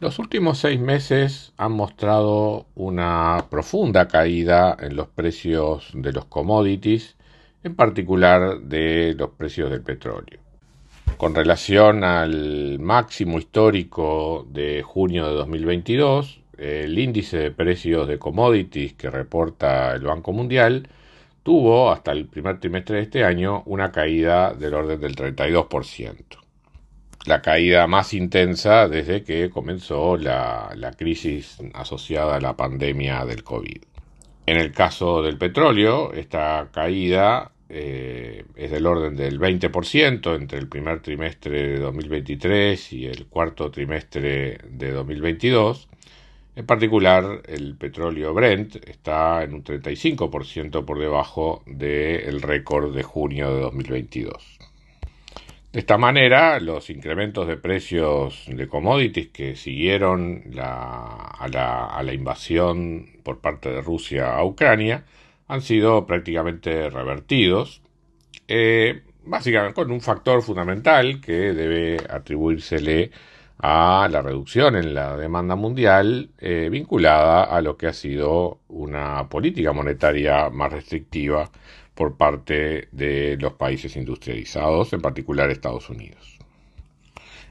Los últimos seis meses han mostrado una profunda caída en los precios de los commodities, en particular de los precios del petróleo. Con relación al máximo histórico de junio de 2022, el índice de precios de commodities que reporta el Banco Mundial tuvo hasta el primer trimestre de este año una caída del orden del 32% la caída más intensa desde que comenzó la, crisis asociada a la pandemia del COVID. En el caso del petróleo, esta caída eh, es del orden del 20% entre el primer trimestre de 2023 y el cuarto trimestre de 2022. En particular, el petróleo Brent está en un 35% por debajo del récord de junio de 2022. De esta manera, los incrementos de precios de commodities que siguieron a, la, invasión por parte de Rusia a Ucrania han sido prácticamente revertidos, eh, básicamente con un factor fundamental que debe atribuírsele a la reducción en la demanda mundial eh, vinculada a lo que ha sido una política monetaria más restrictiva por parte de los países industrializados, en particular Estados Unidos.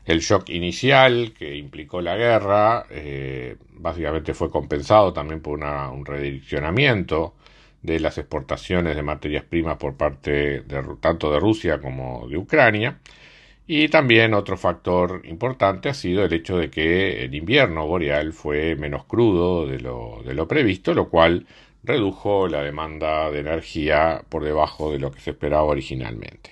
El shock inicial que implicó la guerra eh, básicamente fue compensado también por un redireccionamiento de las exportaciones de materias primas por parte de, tanto de Rusia como de Ucrania. Y también otro factor importante ha sido el hecho de que el invierno boreal fue menos crudo de lo, de lo previsto, lo cual redujo la demanda de energía por debajo de lo que se esperaba originalmente.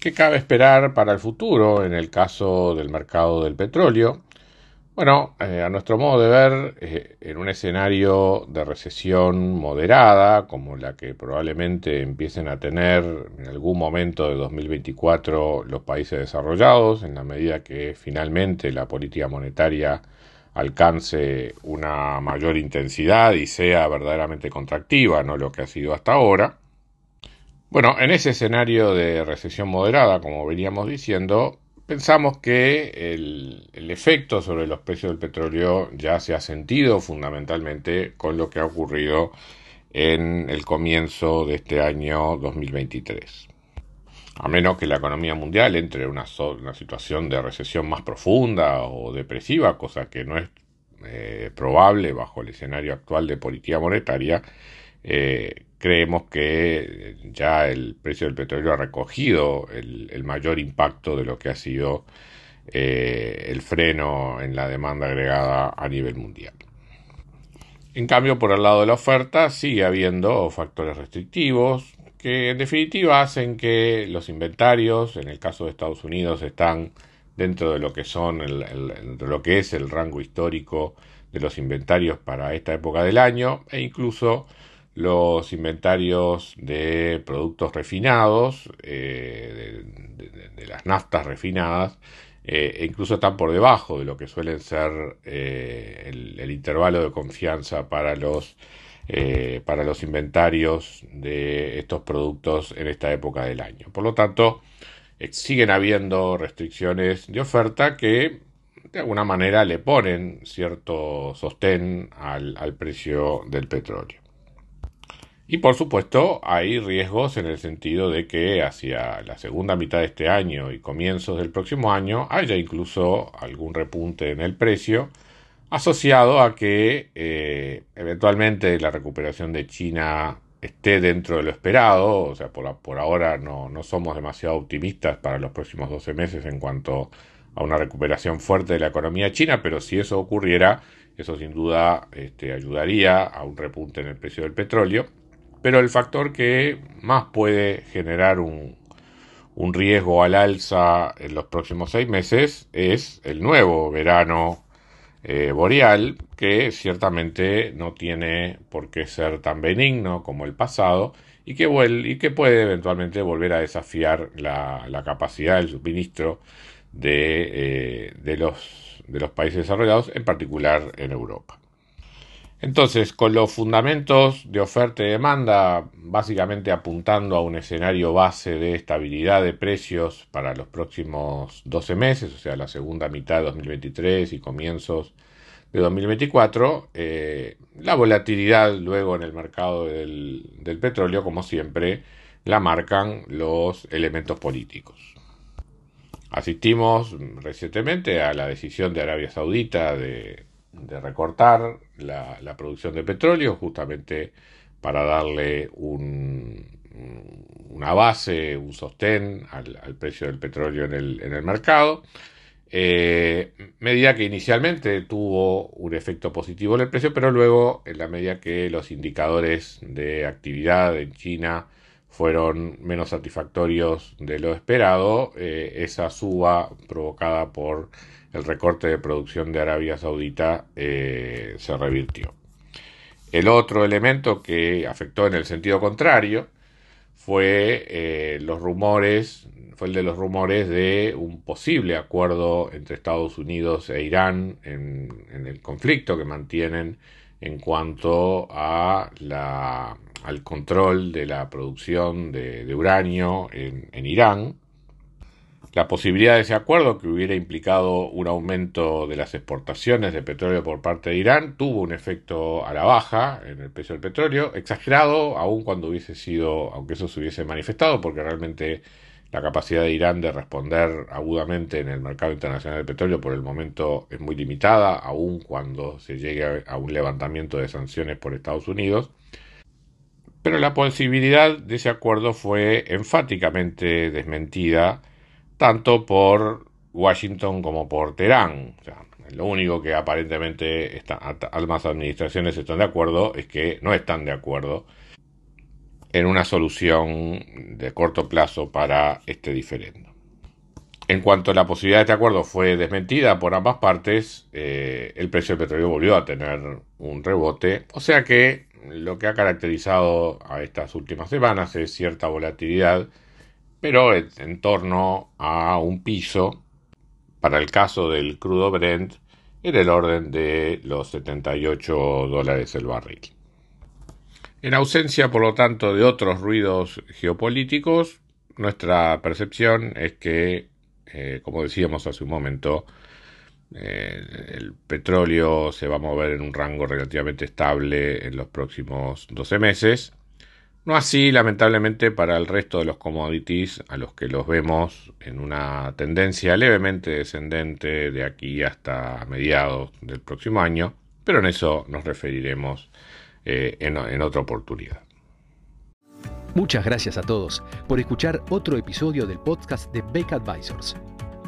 ¿Qué cabe esperar para el futuro en el caso del mercado del petróleo? Bueno, eh, a nuestro modo de ver, eh, en un escenario de recesión moderada, como la que probablemente empiecen a tener en algún momento de 2024 los países desarrollados, en la medida que finalmente la política monetaria alcance una mayor intensidad y sea verdaderamente contractiva, no lo que ha sido hasta ahora. Bueno, en ese escenario de recesión moderada, como veníamos diciendo, pensamos que el, efecto sobre los precios del petróleo ya se ha sentido fundamentalmente con lo que ha ocurrido en el comienzo de este año 2023 a menos que la economía mundial entre en una, situación de recesión más profunda o depresiva, cosa que no es eh, probable bajo el escenario actual de política monetaria, eh, creemos que ya el precio del petróleo ha recogido el, mayor impacto de lo que ha sido eh, el freno en la demanda agregada a nivel mundial. En cambio, por el lado de la oferta, sigue habiendo factores restrictivos, que en definitiva hacen que los inventarios, en el caso de Estados Unidos, están dentro de lo que son lo que es el rango histórico de los inventarios para esta época del año e incluso los inventarios de productos refinados, eh, de, las naftas refinadas, eh, e incluso están por debajo de lo que suelen ser eh, el, intervalo de confianza para los eh, para los inventarios de estos productos en esta época del año. Por lo tanto, eh, siguen habiendo restricciones de oferta que de alguna manera le ponen cierto sostén al, al precio del petróleo. Y por supuesto hay riesgos en el sentido de que hacia la segunda mitad de este año y comienzos del próximo año haya incluso algún repunte en el precio asociado a que eh, eventualmente la recuperación de China esté dentro de lo esperado, o sea, por, por ahora no, no, somos demasiado optimistas para los próximos 12 meses en cuanto a una recuperación fuerte de la economía china, pero si eso ocurriera, eso sin duda este, ayudaría a un repunte en el precio del petróleo. Pero el factor que más puede generar un, un riesgo al alza en los próximos seis meses es el nuevo verano eh, boreal, que ciertamente no tiene por qué ser tan benigno como el pasado y que, y que puede eventualmente volver a desafiar la, capacidad del suministro de, eh, los, de los países desarrollados, en particular en Europa. Entonces, con los fundamentos de oferta y demanda básicamente apuntando a un escenario base de estabilidad de precios para los próximos 12 meses, o sea, la segunda mitad de 2023 y comienzos de 2024, eh, la volatilidad luego en el mercado del, del petróleo, como siempre, la marcan los elementos políticos. Asistimos recientemente a la decisión de Arabia Saudita de de recortar la, producción de petróleo justamente para darle un, una base, un sostén al, precio del petróleo en el, mercado. Eh, medida que inicialmente tuvo un efecto positivo en el precio, pero luego, en la medida que los indicadores de actividad en China fueron menos satisfactorios de lo esperado, eh, esa suba provocada por el recorte de producción de Arabia Saudita eh, se revirtió. El otro elemento que afectó en el sentido contrario fue eh, los rumores, fue el de los rumores de un posible acuerdo entre Estados Unidos e Irán en, el conflicto que mantienen en cuanto a la, al control de la producción de, uranio en Irán la posibilidad de ese acuerdo, que hubiera implicado un aumento de las exportaciones de petróleo por parte de Irán, tuvo un efecto a la baja en el precio del petróleo, exagerado, aun cuando hubiese sido, aunque eso se hubiese manifestado, porque realmente la capacidad de Irán de responder agudamente en el mercado internacional del petróleo por el momento es muy limitada, aun cuando se llegue a un levantamiento de sanciones por Estados Unidos. Pero la posibilidad de ese acuerdo fue enfáticamente desmentida tanto por Washington como por Teherán. lo único que aparentemente ambas administraciones están de acuerdo es que no están de acuerdo en una solución de corto plazo para este diferendo. En cuanto a la posibilidad de este acuerdo fue desmentida por ambas partes, eh, el precio del petróleo volvió a tener un rebote, o sea que lo que ha caracterizado a estas últimas semanas es cierta volatilidad pero en torno a un piso para el caso del crudo Brent en el orden de los 78 dólares el barril. En ausencia, por lo tanto, de otros ruidos geopolíticos, nuestra percepción es que, eh, como decíamos hace un momento, eh, el petróleo se va a mover en un rango relativamente estable en los próximos 12 meses no así, lamentablemente, para el resto de los commodities a los que los vemos en una tendencia levemente descendente de aquí hasta mediados del próximo año, pero en eso nos referiremos eh, en, otra oportunidad. Muchas gracias a todos por escuchar otro episodio del podcast de Beck Advisors.